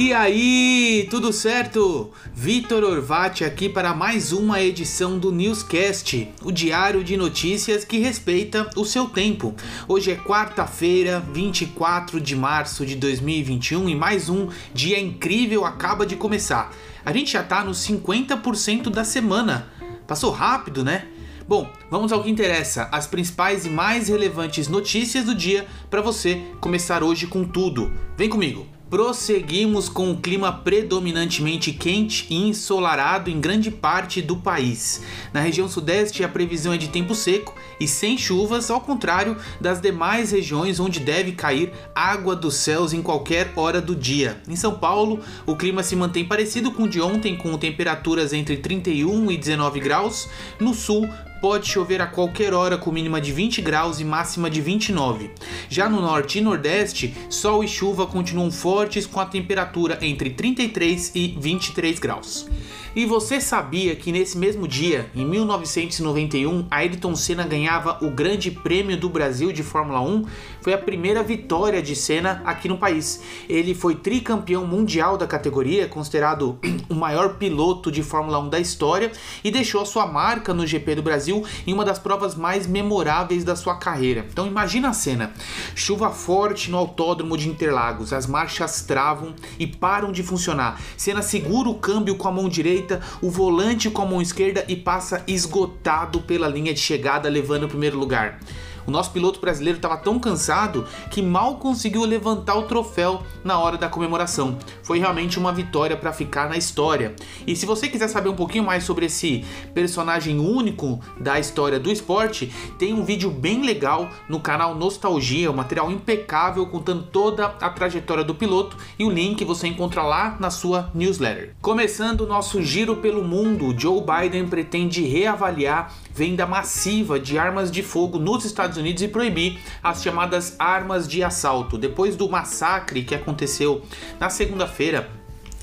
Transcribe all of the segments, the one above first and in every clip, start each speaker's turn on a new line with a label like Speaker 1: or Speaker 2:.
Speaker 1: E aí, tudo certo? Vitor Orvati aqui para mais uma edição do Newscast, o diário de notícias que respeita o seu tempo. Hoje é quarta-feira, 24 de março de 2021 e mais um dia incrível acaba de começar. A gente já tá nos 50% da semana. Passou rápido, né? Bom, vamos ao que interessa, as principais e mais relevantes notícias do dia para você começar hoje com tudo. Vem comigo. Prosseguimos com o clima predominantemente quente e ensolarado em grande parte do país. Na região sudeste, a previsão é de tempo seco e sem chuvas, ao contrário das demais regiões onde deve cair água dos céus em qualquer hora do dia. Em São Paulo, o clima se mantém parecido com o de ontem, com temperaturas entre 31 e 19 graus. No sul, pode chover a qualquer hora com mínima de 20 graus e máxima de 29. Já no norte e nordeste, sol e chuva continuam fortes com a temperatura entre 33 e 23 graus. E você sabia que nesse mesmo dia, em 1991, Ayrton Senna ganhava o Grande Prêmio do Brasil de Fórmula 1? Foi a primeira vitória de Senna aqui no país. Ele foi tricampeão mundial da categoria, considerado o maior piloto de Fórmula 1 da história e deixou a sua marca no GP do Brasil em uma das provas mais memoráveis da sua carreira. Então imagina a cena: chuva forte no autódromo de Interlagos, as marchas travam e param de funcionar. Senna segura o câmbio com a mão direita, o volante com a mão esquerda e passa esgotado pela linha de chegada, levando o primeiro lugar. O nosso piloto brasileiro estava tão cansado que mal conseguiu levantar o troféu na hora da comemoração. Foi realmente uma vitória para ficar na história. E se você quiser saber um pouquinho mais sobre esse personagem único da história do esporte, tem um vídeo bem legal no canal Nostalgia, um material impecável contando toda a trajetória do piloto e o link você encontra lá na sua newsletter. Começando o nosso giro pelo mundo, Joe Biden pretende reavaliar venda massiva de armas de fogo nos Estados Unidos e proibir as chamadas armas de assalto. Depois do massacre que aconteceu na segunda-feira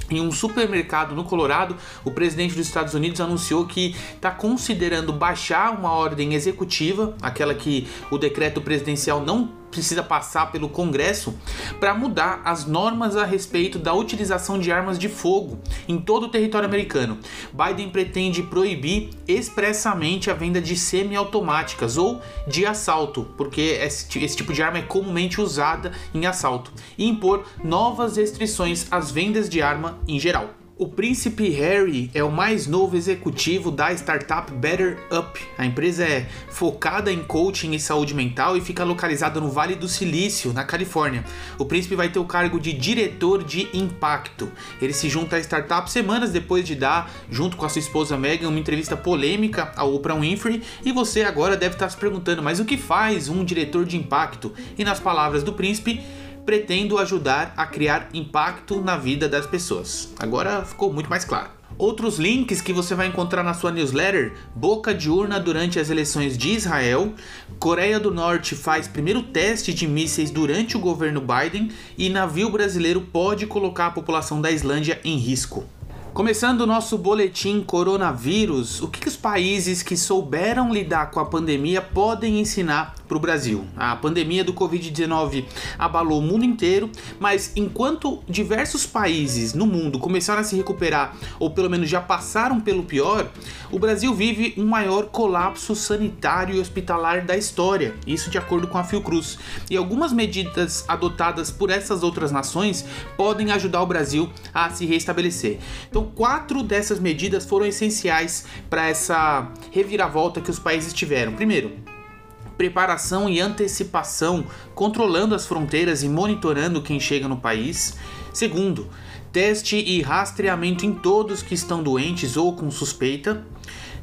Speaker 1: em um supermercado no Colorado, o presidente dos Estados Unidos anunciou que está considerando baixar uma ordem executiva, aquela que o decreto presidencial não precisa passar pelo Congresso para mudar as normas a respeito da utilização de armas de fogo em todo o território americano. Biden pretende proibir expressamente a venda de semiautomáticas ou de assalto, porque esse, esse tipo de arma é comumente usada em assalto, e impor novas restrições às vendas de arma em geral. O príncipe Harry é o mais novo executivo da startup Better Up. A empresa é focada em coaching e saúde mental e fica localizada no Vale do Silício, na Califórnia. O príncipe vai ter o cargo de diretor de impacto. Ele se junta à startup semanas depois de dar, junto com a sua esposa Megan, uma entrevista polêmica ao Oprah Winfrey. E você agora deve estar se perguntando: mas o que faz um diretor de impacto? E nas palavras do príncipe, pretendo ajudar a criar impacto na vida das pessoas. Agora ficou muito mais claro. Outros links que você vai encontrar na sua newsletter: boca de urna durante as eleições de Israel, Coreia do Norte faz primeiro teste de mísseis durante o governo Biden e navio brasileiro pode colocar a população da Islândia em risco. Começando o nosso boletim coronavírus, o que, que os países que souberam lidar com a pandemia podem ensinar para o Brasil? A pandemia do Covid-19 abalou o mundo inteiro, mas enquanto diversos países no mundo começaram a se recuperar, ou pelo menos já passaram pelo pior, o Brasil vive um maior colapso sanitário e hospitalar da história, isso de acordo com a Fiocruz. E algumas medidas adotadas por essas outras nações podem ajudar o Brasil a se restabelecer. Então, quatro dessas medidas foram essenciais para essa reviravolta que os países tiveram. Primeiro, preparação e antecipação, controlando as fronteiras e monitorando quem chega no país. Segundo, teste e rastreamento em todos que estão doentes ou com suspeita.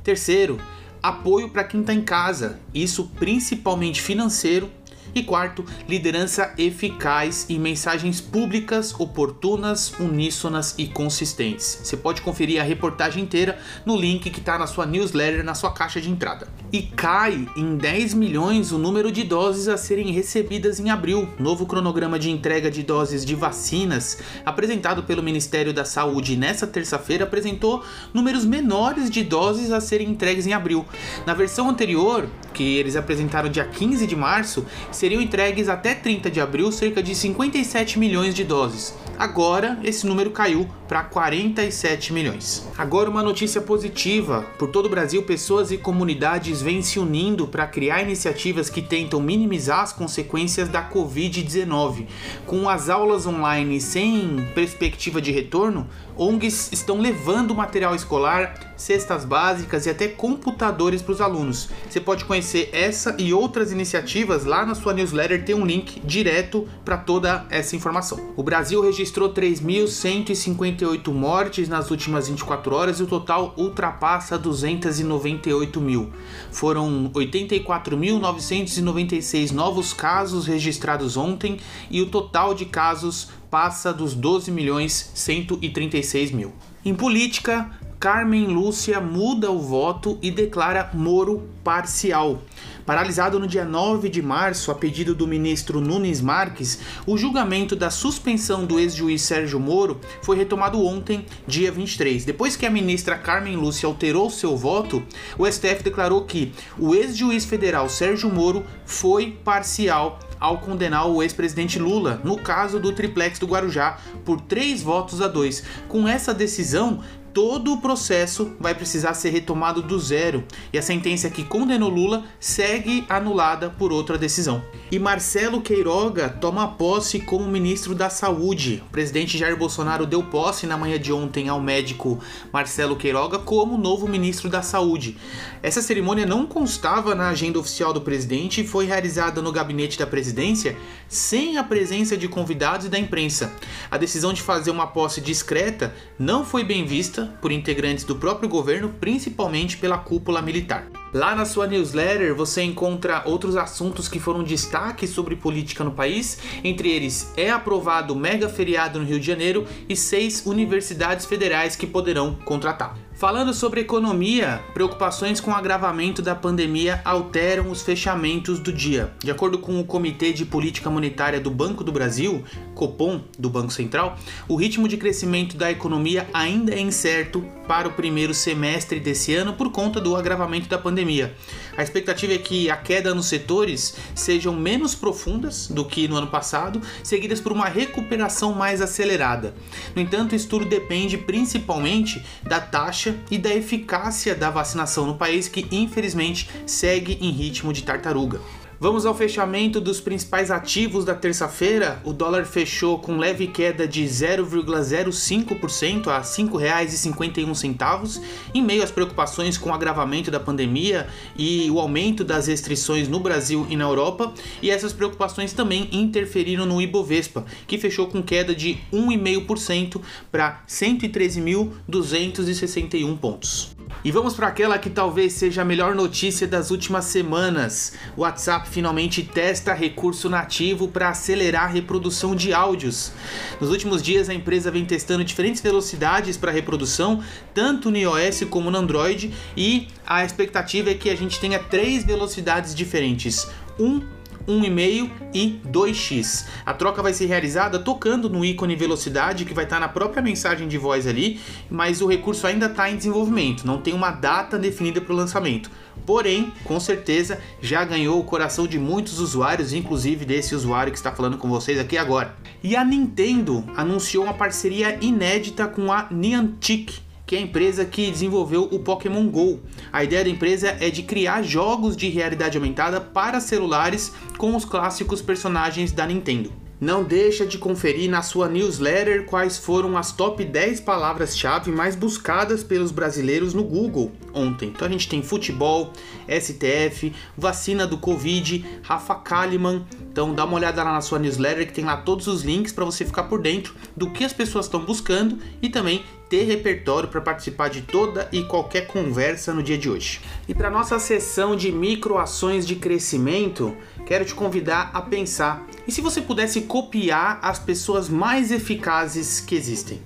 Speaker 1: Terceiro, apoio para quem está em casa, isso principalmente financeiro e quarto, liderança eficaz e mensagens públicas oportunas, uníssonas e consistentes. Você pode conferir a reportagem inteira no link que está na sua newsletter, na sua caixa de entrada. E cai em 10 milhões o número de doses a serem recebidas em abril. Novo cronograma de entrega de doses de vacinas, apresentado pelo Ministério da Saúde nesta terça-feira, apresentou números menores de doses a serem entregues em abril. Na versão anterior, que eles apresentaram dia 15 de março, seriam entregues até 30 de abril cerca de 57 milhões de doses. Agora, esse número caiu para 47 milhões. Agora, uma notícia positiva: por todo o Brasil, pessoas e comunidades vêm se unindo para criar iniciativas que tentam minimizar as consequências da Covid-19. Com as aulas online sem perspectiva de retorno, ONGs estão levando material escolar, cestas básicas e até computadores para os alunos. Você pode conhecer essa e outras iniciativas lá na sua newsletter, tem um link direto para toda essa informação. O Brasil registrou 3.158 mortes nas últimas 24 horas e o total ultrapassa 298 mil. Foram 84.996 novos casos registrados ontem e o total de casos passa dos 12 milhões 136 mil. Em política, Carmen Lúcia muda o voto e declara Moro parcial. Paralisado no dia 9 de março, a pedido do ministro Nunes Marques, o julgamento da suspensão do ex-juiz Sérgio Moro foi retomado ontem, dia 23. Depois que a ministra Carmen Lúcia alterou seu voto, o STF declarou que o ex-juiz federal Sérgio Moro foi parcial ao condenar o ex-presidente Lula no caso do triplex do Guarujá por três votos a dois. Com essa decisão, todo o processo vai precisar ser retomado do zero e a sentença que condenou Lula segue anulada por outra decisão. E Marcelo Queiroga toma posse como ministro da Saúde. O presidente Jair Bolsonaro deu posse na manhã de ontem ao médico Marcelo Queiroga como novo ministro da Saúde. Essa cerimônia não constava na agenda oficial do presidente e foi realizada no gabinete da presidência sem a presença de convidados e da imprensa. A decisão de fazer uma posse discreta não foi bem vista por integrantes do próprio governo, principalmente pela cúpula militar. Lá na sua newsletter você encontra outros assuntos que foram destaque sobre política no país, entre eles é aprovado o mega feriado no Rio de Janeiro e seis universidades federais que poderão contratar. Falando sobre economia, preocupações com o agravamento da pandemia alteram os fechamentos do dia. De acordo com o Comitê de Política Monetária do Banco do Brasil, Copom, do Banco Central, o ritmo de crescimento da economia ainda é incerto para o primeiro semestre desse ano por conta do agravamento da pandemia. A expectativa é que a queda nos setores sejam menos profundas do que no ano passado, seguidas por uma recuperação mais acelerada. No entanto, isso tudo depende principalmente da taxa e da eficácia da vacinação no país, que infelizmente segue em ritmo de tartaruga. Vamos ao fechamento dos principais ativos da terça-feira. O dólar fechou com leve queda de 0,05% a R$ 5,51, em meio às preocupações com o agravamento da pandemia e o aumento das restrições no Brasil e na Europa. E essas preocupações também interferiram no Ibovespa, que fechou com queda de 1,5% para 113.261 pontos. E vamos para aquela que talvez seja a melhor notícia das últimas semanas. O WhatsApp finalmente testa recurso nativo para acelerar a reprodução de áudios. Nos últimos dias, a empresa vem testando diferentes velocidades para reprodução, tanto no iOS como no Android, e a expectativa é que a gente tenha três velocidades diferentes. Um 1,5 e 2x. A troca vai ser realizada tocando no ícone velocidade que vai estar na própria mensagem de voz ali, mas o recurso ainda está em desenvolvimento, não tem uma data definida para o lançamento. Porém, com certeza já ganhou o coração de muitos usuários, inclusive desse usuário que está falando com vocês aqui agora. E a Nintendo anunciou uma parceria inédita com a Niantic que é a empresa que desenvolveu o Pokémon Go. A ideia da empresa é de criar jogos de realidade aumentada para celulares com os clássicos personagens da Nintendo. Não deixa de conferir na sua newsletter quais foram as top 10 palavras-chave mais buscadas pelos brasileiros no Google ontem. Então a gente tem futebol, STF, vacina do Covid, Rafa Kalimann. Então dá uma olhada lá na sua newsletter que tem lá todos os links para você ficar por dentro do que as pessoas estão buscando e também ter repertório para participar de toda e qualquer conversa no dia de hoje. E para nossa sessão de microações de crescimento, quero te convidar a pensar: e se você pudesse copiar as pessoas mais eficazes que existem?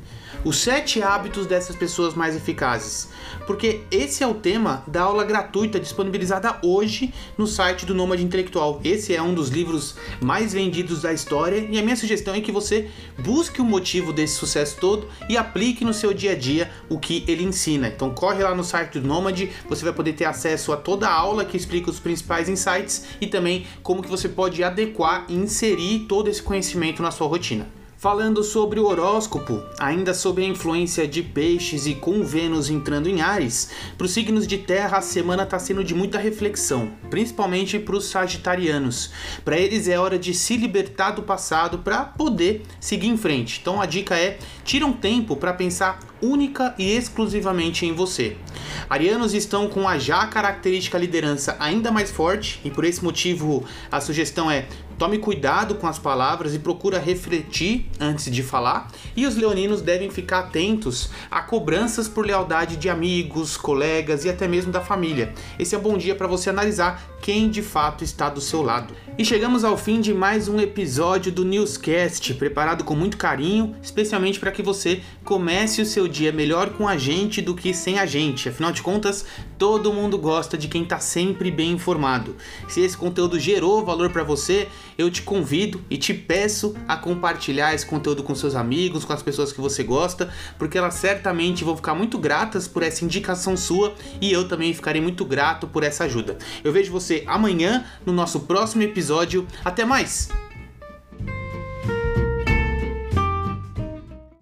Speaker 1: Os sete hábitos dessas pessoas mais eficazes. Porque esse esse é o tema da aula gratuita disponibilizada hoje no site do Nômade Intelectual. Esse é um dos livros mais vendidos da história e a minha sugestão é que você busque o motivo desse sucesso todo e aplique no seu dia a dia o que ele ensina. Então corre lá no site do Nômade, você vai poder ter acesso a toda a aula que explica os principais insights e também como que você pode adequar e inserir todo esse conhecimento na sua rotina. Falando sobre o horóscopo, ainda sob a influência de peixes e com Vênus entrando em Ares, para os signos de terra a semana está sendo de muita reflexão, principalmente para os sagitarianos. Para eles é hora de se libertar do passado para poder seguir em frente. Então a dica é: tira um tempo para pensar única e exclusivamente em você. Arianos estão com a já característica liderança ainda mais forte e por esse motivo a sugestão é Tome cuidado com as palavras e procura refletir antes de falar. E os leoninos devem ficar atentos a cobranças por lealdade de amigos, colegas e até mesmo da família. Esse é um bom dia para você analisar quem de fato está do seu lado. E chegamos ao fim de mais um episódio do Newscast, preparado com muito carinho, especialmente para que você comece o seu dia melhor com a gente do que sem a gente. Afinal de contas, todo mundo gosta de quem está sempre bem informado. Se esse conteúdo gerou valor para você, eu te convido e te peço a compartilhar esse conteúdo com seus amigos, com as pessoas que você gosta, porque elas certamente vão ficar muito gratas por essa indicação sua e eu também ficarei muito grato por essa ajuda. Eu vejo você amanhã no nosso próximo episódio. Até mais!